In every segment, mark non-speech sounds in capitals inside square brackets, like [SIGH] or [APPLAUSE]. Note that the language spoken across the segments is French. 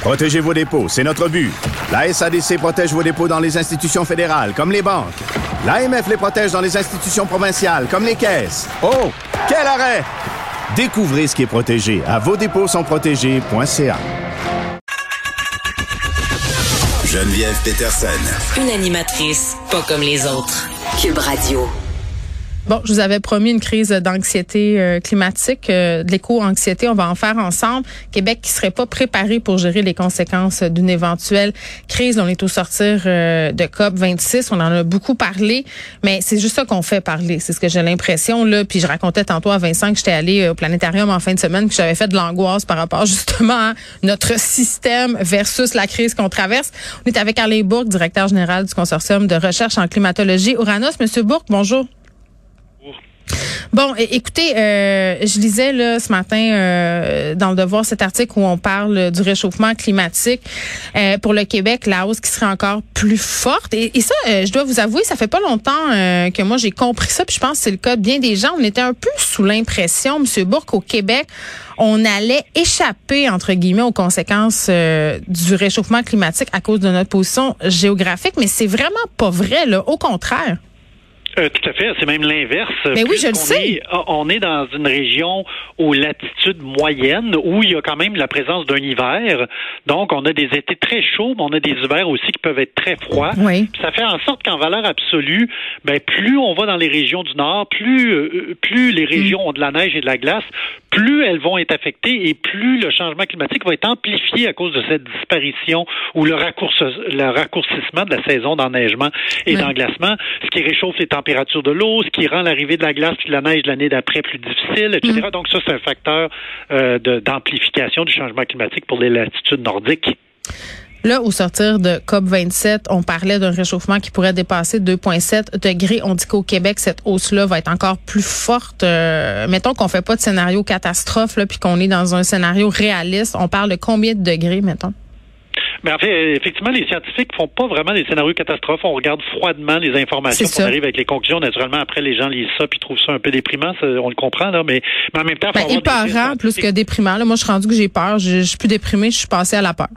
Protégez vos dépôts, c'est notre but. La SADC protège vos dépôts dans les institutions fédérales, comme les banques. L'AMF les protège dans les institutions provinciales, comme les caisses. Oh, quel arrêt! Découvrez ce qui est protégé à vos dépôts sont protégés.ca. Geneviève Peterson. Une animatrice pas comme les autres. Cube Radio. Bon, je vous avais promis une crise d'anxiété euh, climatique, euh, de l'éco-anxiété. On va en faire ensemble. Québec qui serait pas préparé pour gérer les conséquences d'une éventuelle crise. On est au sortir euh, de COP 26. On en a beaucoup parlé, mais c'est juste ça qu'on fait parler. C'est ce que j'ai l'impression là. Puis je racontais tantôt à Vincent que j'étais allé au planétarium en fin de semaine, que j'avais fait de l'angoisse par rapport [LAUGHS] justement à notre système versus la crise qu'on traverse. On est avec Alain Bourque, directeur général du consortium de recherche en climatologie Uranus. Monsieur Bourque, bonjour. Bon, écoutez, euh, je lisais là ce matin euh, dans le Devoir cet article où on parle du réchauffement climatique euh, pour le Québec, la hausse qui serait encore plus forte. Et, ça, je dois vous avouer, ça fait pas longtemps que moi j'ai compris ça. Puis je pense que c'est le cas de bien des gens. On était un peu sous l'impression, Monsieur Bourque, au Québec, on allait échapper entre guillemets aux conséquences du réchauffement climatique à cause de notre position géographique. Mais c'est vraiment pas vrai. Au contraire. Euh, tout à fait, c'est même l'inverse. Mais oui, je le sais. Ah, on est dans une région aux latitudes moyennes où il y a quand même la présence d'un hiver. Donc, on a des étés très chauds, mais on a des hivers aussi qui peuvent être très froids. Oui. Ça fait en sorte qu'en valeur absolue, ben, plus on va dans les régions du nord, plus, euh, plus les régions mm. ont de la neige et de la glace, plus elles vont être affectées et plus le changement climatique va être amplifié à cause de cette disparition ou le, le raccourcissement de la saison d'enneigement et d'englacement, ce qui réchauffe les températures de l'eau, ce qui rend l'arrivée de la glace et de la neige l'année d'après plus difficile, etc. Mm. Donc ça, c'est un facteur euh, d'amplification du changement climatique pour les latitudes nordiques. Là, au sortir de COP27, on parlait d'un réchauffement qui pourrait dépasser 2,7 degrés. On dit qu'au Québec, cette hausse-là va être encore plus forte. Euh, mettons qu'on fait pas de scénario catastrophe, là, puis qu'on est dans un scénario réaliste. On parle de combien de degrés, mettons? Mais en fait, effectivement, les scientifiques font pas vraiment des scénarios catastrophes. On regarde froidement les informations. On arrive avec les conclusions. Naturellement, après, les gens lisent ça puis trouvent ça un peu déprimant. on le comprend, là. Mais, mais en même temps, ben, épeurant plus que déprimant. Là, moi, je suis rendu que j'ai peur. Je, je suis plus déprimé. Je suis passé à la peur.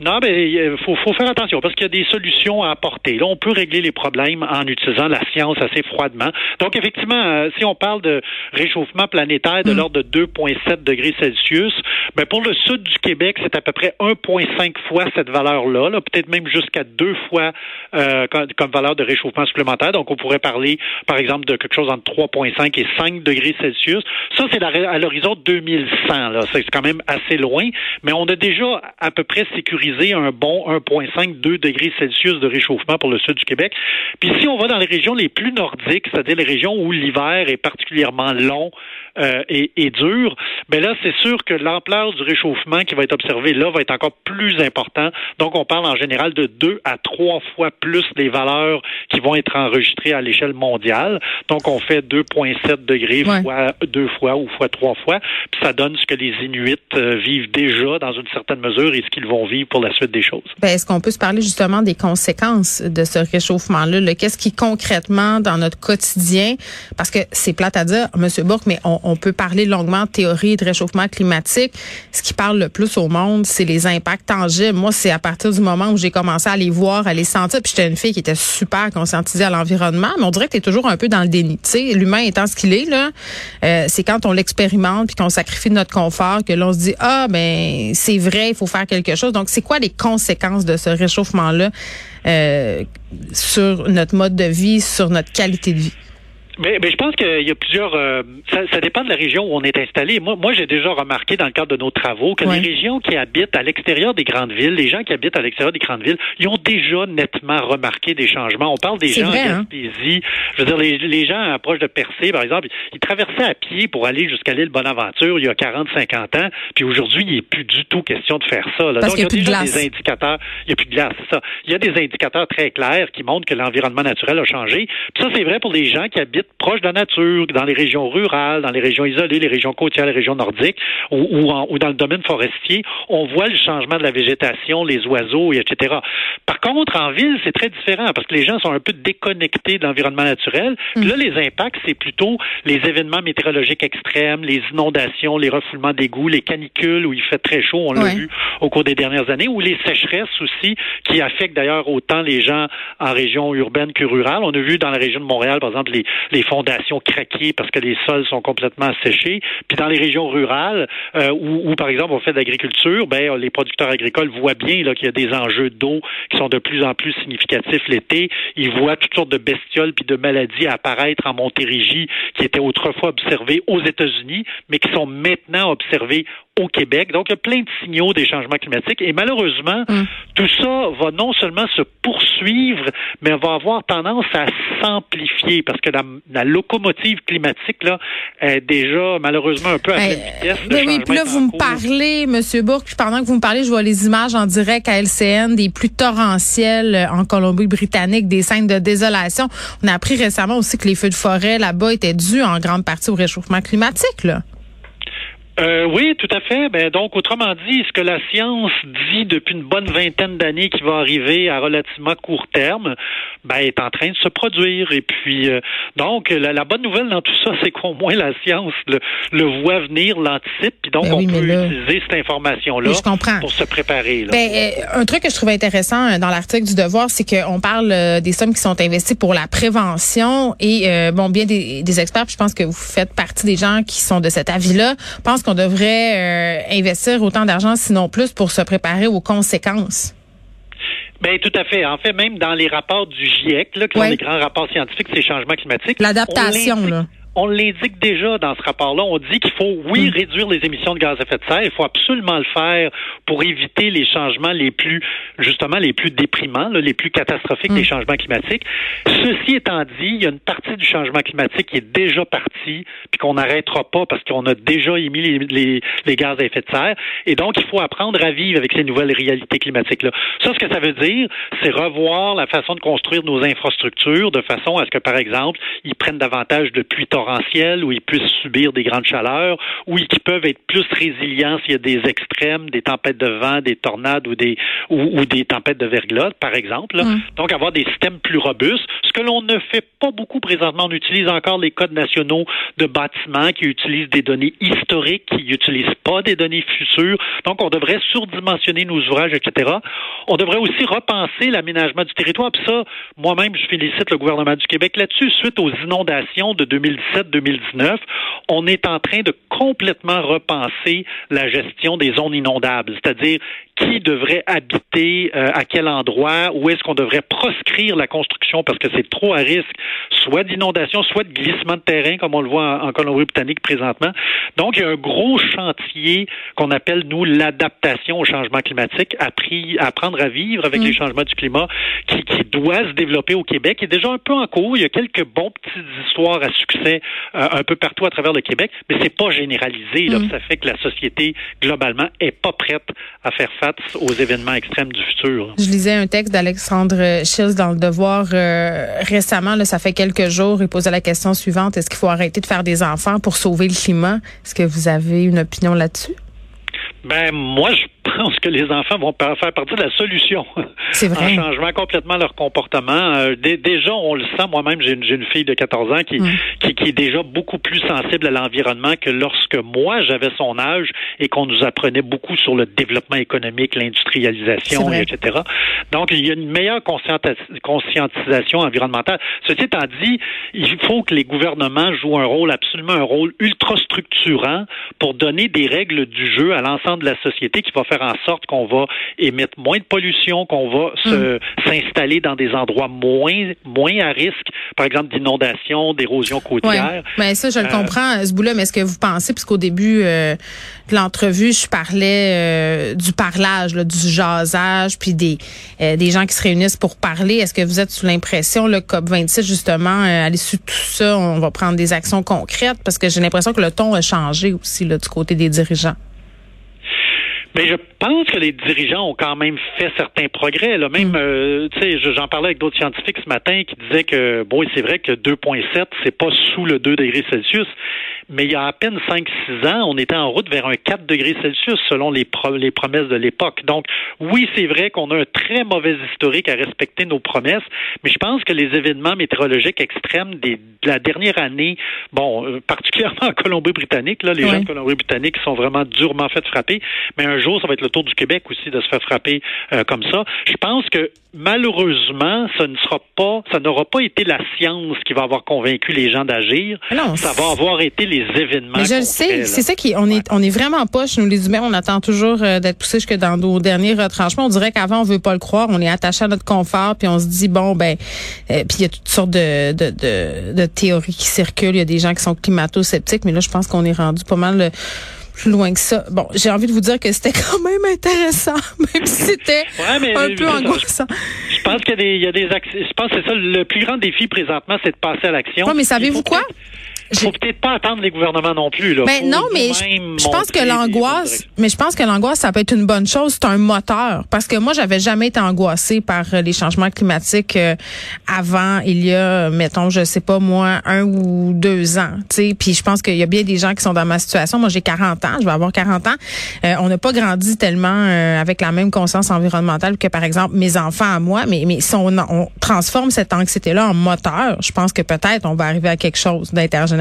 Non, mais il faut, faut, faire attention parce qu'il y a des solutions à apporter. Là, on peut régler les problèmes en utilisant la science assez froidement. Donc, effectivement, euh, si on parle de réchauffement planétaire de mm. l'ordre de 2,7 degrés Celsius, ben, pour le sud du Québec, c'est à peu près 1,5 fois cette valeur-là, -là, peut-être même jusqu'à deux fois euh, comme, valeur de réchauffement supplémentaire. Donc, on pourrait parler, par exemple, de quelque chose entre 3,5 et 5 degrés Celsius. Ça, c'est à l'horizon 2100. Là, c'est quand même assez loin, mais on a déjà à peu près sécurisé un bon 1,5, 2 degrés Celsius de réchauffement pour le sud du Québec. Puis si on va dans les régions les plus nordiques, c'est-à-dire les régions où l'hiver est particulièrement long euh, et, et, dur, ben là, c'est sûr que l'ampleur du réchauffement qui va être observé là va être encore plus important. Donc, on parle en général de deux à trois fois plus les valeurs qui vont être enregistrées à l'échelle mondiale. Donc, on fait 2,7 degrés fois deux fois ou fois trois fois. Puis ça donne ce que les Inuits euh, vivent déjà dans une certaine mesure et ce qu'ils vont vivre pour la suite des choses. Ben, Est-ce qu'on peut se parler justement des conséquences de ce réchauffement-là? Qu'est-ce qui concrètement dans notre quotidien, parce que c'est plate à dire, M. Bourque, mais on, on peut parler longuement de théorie de réchauffement climatique. Ce qui parle le plus au monde, c'est les impacts tangibles. Moi, c'est à partir du moment où j'ai commencé à les voir, à les sentir, puis j'étais une fille qui était super conscientisée à l'environnement, mais on dirait que tu toujours un peu dans le déni. Tu sais, l'humain étant ce qu'il est, là, euh, c'est quand on l'expérimente puis qu'on sacrifie notre confort que l'on se dit, ah, ben, c'est vrai, il faut faire quelque chose. Donc, c'est quoi les conséquences de ce réchauffement-là euh, sur notre mode de vie, sur notre qualité de vie? Mais, mais je pense qu'il y a plusieurs. euh, ça, ça dépend de la région où on est installé. Moi, moi, j'ai déjà remarqué dans le cadre de nos travaux que Ouais. les régions qui habitent à l'extérieur des grandes villes, les gens qui habitent à l'extérieur des grandes villes, ils ont déjà nettement remarqué des changements. On parle des gens vrai, en hein? Gaspésie. Je veux dire, les, les gens proches de Percé, par exemple, ils traversaient à pied pour aller jusqu'à l'île Bonaventure il y a 40, 50 ans. Puis aujourd'hui, il n'est plus du tout question de faire ça. là. Parce Donc, y a il y de a déjà glace. des indicateurs. Il n'y a plus de glace, c'est ça. Il y a des indicateurs très clairs qui montrent que l'environnement naturel a changé. Puis ça, c'est vrai pour les gens qui habitent proche de la nature, dans les régions rurales, dans les régions isolées, les régions côtières, les régions nordiques, ou, ou, en- ou dans le domaine forestier. On voit le changement de la végétation, les oiseaux, et etc. Par contre, en ville, c'est très différent parce que les gens sont un peu déconnectés de l'environnement naturel. Puis là, les impacts, c'est plutôt les événements météorologiques extrêmes, les inondations, les refoulements d'égouts, les canicules où il fait très chaud, on l'a Ouais. vu au cours des dernières années, ou les sécheresses aussi, qui affectent d'ailleurs autant les gens en région urbaine que rurale. On a vu dans la région de Montréal, par exemple, les, les fondations craquer parce que les sols sont complètement séchés. Puis dans les régions rurales, euh, où, où, par exemple on fait de l'agriculture, ben les producteurs agricoles voient bien qu'il y a des enjeux d'eau qui sont de plus en plus significatifs l'été. Ils voient toutes sortes de bestioles puis de maladies apparaître en Montérégie qui étaient autrefois observées aux États-Unis, mais qui sont maintenant observées au Québec. Donc, il y a plein de signaux des changements climatiques. Et malheureusement, tout ça va non seulement se poursuivre, mais va avoir tendance à s'amplifier parce que la, la locomotive climatique, là, est déjà malheureusement un peu à Ben, pleine vitesse. Le ben oui, puis là, vous me cours. parlez, Monsieur Bourque, puis pendant que vous me parlez, je vois les images en direct à LCN des plus torrentielles euh, en Colombie-Britannique, des scènes de désolation. On a appris récemment aussi que les feux de forêt là-bas étaient dus en grande partie au réchauffement climatique, là. Euh, oui, tout à fait. Ben, donc, autrement dit, ce que la science dit depuis une bonne vingtaine d'années qui va arriver à relativement court terme, ben, est en train de se produire. Et puis, euh, donc, la, la bonne nouvelle dans tout ça, c'est qu'au moins la science le, le voit venir, l'anticipe, puis donc Ben oui, on peut là- utiliser cette information-là pour se préparer. Là, Ben, euh, un truc que je trouve intéressant euh, dans l'article du Devoir, c'est qu'on parle euh, des sommes qui sont investies pour la prévention et bon, bien des, des experts, puis je pense que vous faites partie des gens qui sont de cet avis-là, pensent qu'on devrait euh, investir autant d'argent, sinon plus, pour se préparer aux conséquences? Ben, tout à fait. En fait, même dans les rapports du GIEC, là, qui Ouais. sont les grands rapports scientifiques sur les changements climatiques, L'adaptation, là. On l'indique déjà dans ce rapport-là. On dit qu'il faut, oui, réduire les émissions de gaz à effet de serre. Il faut absolument le faire pour éviter les changements les plus, justement, les plus déprimants, là, les plus catastrophiques des changements climatiques. Ceci étant dit, il y a une partie du changement climatique qui est déjà partie, puis qu'on n'arrêtera pas parce qu'on a déjà émis les, les, les gaz à effet de serre. Et donc, il faut apprendre à vivre avec ces nouvelles réalités climatiques-là. Ça, ce que ça veut dire, c'est revoir la façon de construire nos infrastructures de façon à ce que, par exemple, ils prennent davantage de pluie torrentielle, ou ils puissent subir des grandes chaleurs, ou ils qui peuvent être plus résilients s'il y a des extrêmes, des tempêtes de vent, des tornades ou des ou, ou des tempêtes de verglas, par exemple. là. Donc, avoir des systèmes plus robustes. Ce que l'on ne fait pas beaucoup présentement, on utilise encore les codes nationaux de bâtiments qui utilisent des données historiques, qui n'utilisent pas des données futures. Donc, on devrait surdimensionner nos ouvrages, etc. On devrait aussi repenser l'aménagement du territoire. Puis ça, moi-même, je félicite le gouvernement du Québec là-dessus. Suite aux inondations de 2017-2019, on est en train de complètement repenser la gestion des zones inondables, c'est-à-dire qui devrait habiter euh, à quel endroit, où est-ce qu'on devrait proscrire la construction parce que c'est trop à risque, soit d'inondation, soit de glissement de terrain, comme on le voit en, en Colombie-Britannique présentement. Donc, il y a un gros chantier qu'on appelle, nous, l'adaptation au changement climatique, appris, apprendre à vivre avec les changements du climat, qui, qui doit se développer au Québec, qui est déjà un peu en cours. Il y a quelques bons petites histoires à succès euh, un peu partout à travers le Québec, mais c'est pas généralisé. Là, Ça fait que la société, globalement, est pas prête à faire face aux événements extrêmes du futur. Je lisais un texte d'Alexandre Schills dans le Devoir euh, récemment, là, ça fait quelques jours. Il posait la question suivante est-ce qu'il faut arrêter de faire des enfants pour sauver le climat? Est-ce que vous avez une opinion là-dessus? Ben moi, je pense que les enfants vont faire partie de la solution. C'est vrai. En changeant complètement leur comportement. Euh, dé- déjà, on le sent. Moi-même, j'ai une, fille de 14 ans qui, qui, qui est déjà beaucoup plus sensible à l'environnement que lorsque moi, j'avais son âge et qu'on nous apprenait beaucoup sur le développement économique, l'industrialisation, etc. Donc, il y a une meilleure conscientisation environnementale. Ceci étant dit, il faut que les gouvernements jouent un rôle, absolument un rôle ultra structurant pour donner des règles du jeu à l'ensemble de la société qui va faire faire en sorte qu'on va émettre moins de pollution, qu'on va se Mm. s'installer dans des endroits moins moins à risque, par exemple d'inondation, d'érosion côtière. Ouais. Mais ça, je le Euh, comprends, ce bout-là. Mais est-ce que vous pensez, puisqu'au début euh, de l'entrevue, je parlais euh, du parlage, là, du jasage, puis des euh, des gens qui se réunissent pour parler. Est-ce que vous êtes sous l'impression, le COP 26, justement, à l'issue de tout ça, on va prendre des actions concrètes? Parce que j'ai l'impression que le ton a changé aussi là, du côté des dirigeants. Mais je pense que les dirigeants ont quand même fait certains progrès. Là. Même, euh, tu sais, je- j'en parlais avec d'autres scientifiques ce matin qui disaient que, bon, c'est vrai que 2,7, c'est pas sous le 2 degrés Celsius, mais il y a à peine 5-6 ans, on était en route vers un 4 degrés Celsius selon les, pro- les promesses de l'époque. Donc, oui, c'est vrai qu'on a un très mauvais historique à respecter nos promesses, mais je pense que les événements météorologiques extrêmes des, de la dernière année, bon, euh, particulièrement en Colombie-Britannique, là, les Oui. gens de Colombie-Britannique sont vraiment durement fait frapper, mais un jour, ça va être le tour du Québec aussi de se faire frapper euh, comme ça. Je pense que malheureusement, ça ne sera pas, ça n'aura pas été la science qui va avoir convaincu les gens d'agir. Ça va avoir été les événements. Mais je le sais, c'est ça qui on est on est vraiment poche nous les humains, on attend toujours euh, d'être poussés jusque dans nos derniers retranchements. On dirait qu'avant on veut pas le croire, on est attaché à notre confort puis on se dit bon ben euh, puis il y a toutes sortes de, de de de théories qui circulent, il y a des gens qui sont climato-sceptiques mais là je pense qu'on est rendu pas mal euh, plus loin que ça. Bon, j'ai envie de vous dire que c'était [LAUGHS] quand même intéressant, [LAUGHS] même si c'était Ouais, un peu angoissant. Je pense qu'il y a des, il y a des acc- Je pense que c'est ça le plus grand défi présentement, c'est de passer à l'action. Ouais, mais savez-vous quoi? Faut peut-être pas attendre les gouvernements non plus. Là. Ben non, mais je, pense que l'angoisse, mais je pense que l'angoisse, ça peut être une bonne chose. C'est un moteur. Parce que moi, j'avais jamais été angoissée par euh, les changements climatiques euh, avant, il y a, mettons, je sais pas moi, un ou deux ans. Tu sais, puis je pense qu'il y a bien des gens qui sont dans ma situation. Moi, j'ai 40 ans, je vais avoir 40 ans. Euh, on n'a pas grandi tellement euh, avec la même conscience environnementale que, par exemple, mes enfants à moi. Mais, mais si on, on transforme cette anxiété-là en moteur, je pense que peut-être on va arriver à quelque chose d'intergénérationnel.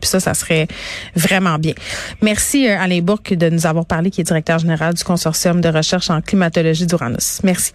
Puis ça, ça serait vraiment bien. Merci euh, Alain Bourque de nous avoir parlé, qui est directeur général du consortium de recherche en climatologie d'Uranus. Merci.